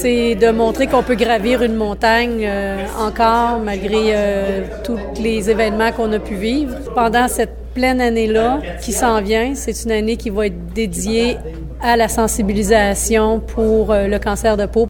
C'est de montrer qu'on peut gravir une montagne euh, encore malgré euh, tous les événements qu'on a pu vivre. Pendant cette pleine année-là qui s'en vient, c'est une année qui va être dédiée à la sensibilisation pour euh, le cancer de peau.